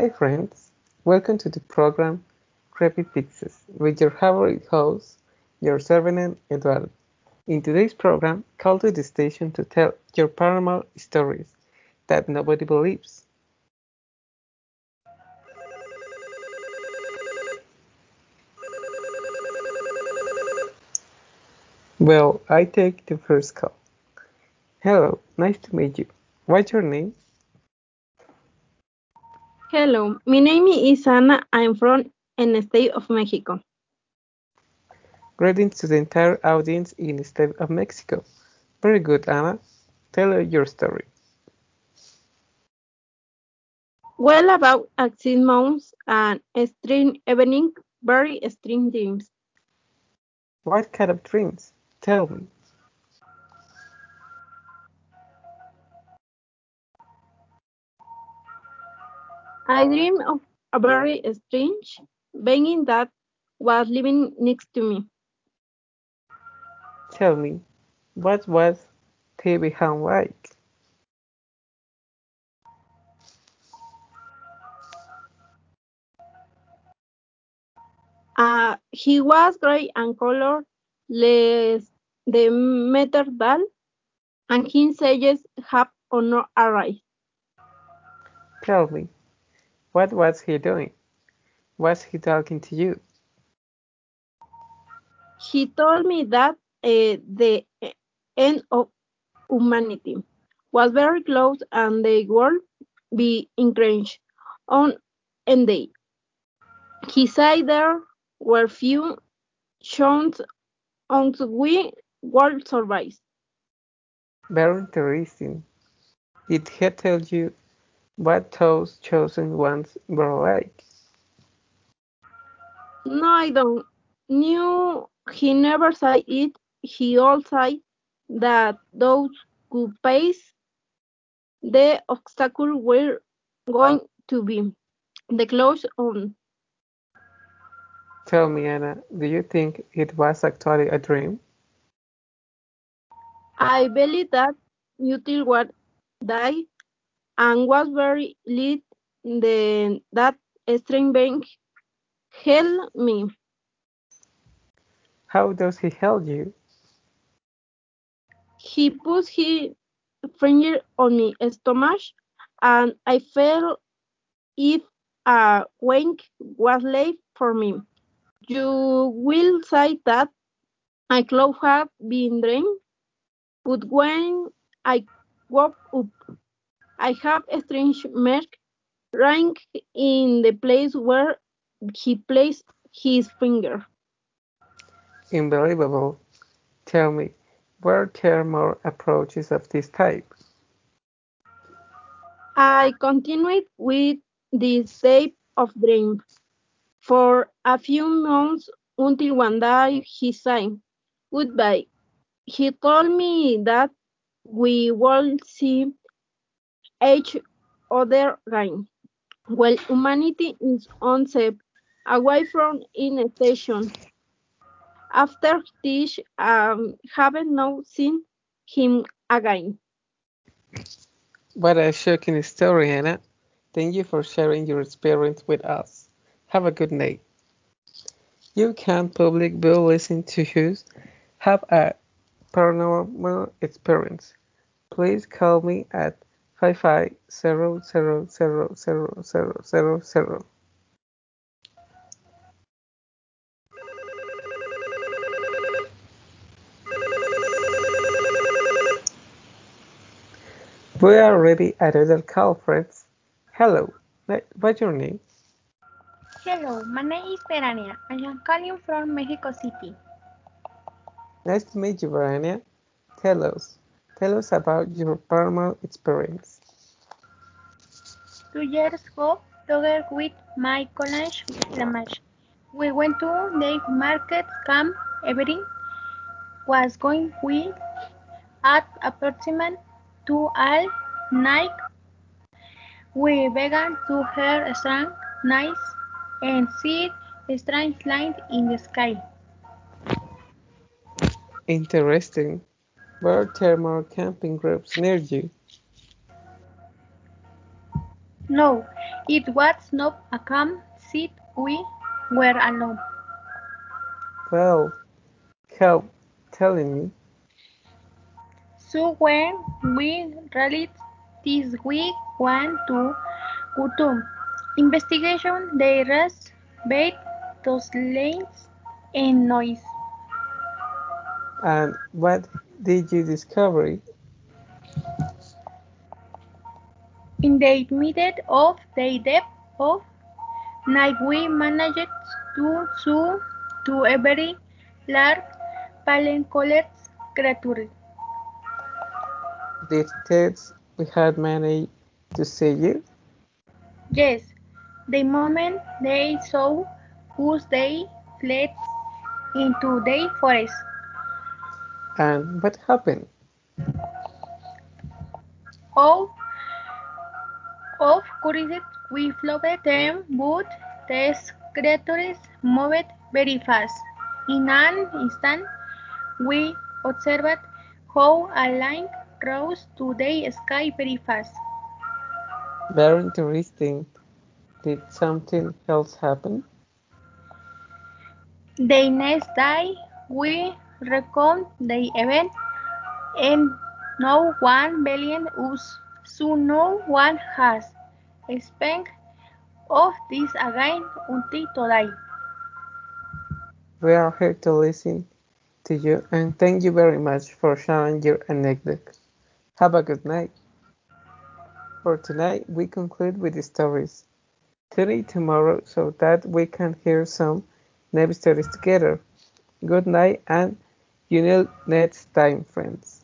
Hi friends, welcome to the program Creepy Pizza with your favorite host, your servant Eduardo. In today's program, call to the station to tell your paranormal stories that nobody believes. Well, I take the first call. Hello, nice to meet you. What's your name? Hello, my name is Ana. I'm from the state of Mexico. Greetings to the entire audience in the state of Mexico. Very good, Anna. Tell your story. Well, about six months and strange evening, very strange dreams. What kind of dreams? Tell me. I dreamed of a very strange being that was living next to me. Tell me, what was TV Han like? Uh, he was gray and color less the meter tall, and his eyes have on arrived. Tell me, what was he doing? Was he talking to you? He told me that uh, the end of humanity was very close and the world be encroached on end day. He said there were few chance on we world survive. Very interesting. Did he tell you what those chosen ones were like? No, I don't knew he never said it. He all said that those who face the obstacle were going to be the close on. Tell me, Anna, do you think it was actually a dream? I believe that Mutil was died and was very late then that strange bank held me. How does he help you? He put his finger on my stomach and I felt if a wink was late for me. You will say that I could have been dreaming, but when I woke up, I have a strange mark right in the place where he placed his finger. Unbelievable. Tell me, were there more approaches of this type? I continued with this type of dream for a few months until one day he said goodbye. He told me that we will see each other again. Well, humanity is unsafe, away from in a station. After this, um, haven't now seen him again. What a shocking story, Anna. Thank you for sharing your experience with us. Have a good night. You can public be listening to us have a paranormal experience. Please call me at five five zero zero zero zero zero zero zero. We are ready at another call, friends. Hello, what's your name? Hello, my name is Verania. I am calling from Mexico City. Nice to meet you, Verania. Tell us, tell us about your paranormal experience. Two years ago, together with my college we went to the market camp. Everything was going well at approximately two all night. We began to hear strange noise and see strange lines in the sky. Interesting. Were there more camping groups near you? No, It was not a camp sit we were alone. Well, help telling me. So when we rallied this we went to to investigation they rest bait those lanes and noise. And what did you discover? it? In the midst of the depth of night we managed to see to a very large pale-colored creature. Did Teds we had managed to see you? Yes, the moment they saw us they fled into the forest. And what happened? Out of curiosity we followed them, but the creatures moved very fast. In an instant we observed how a line rose to the sky very fast. Very interesting. Did something else happen? The next day we recount the event and no one believed us, so no one has spent of this again until today. We are here to listen to you and thank you very much for sharing your anecdotes. Have a good night. For tonight, we conclude with the stories. Tune tomorrow so that we can hear some Navy stories together. Good night and until next time, friends.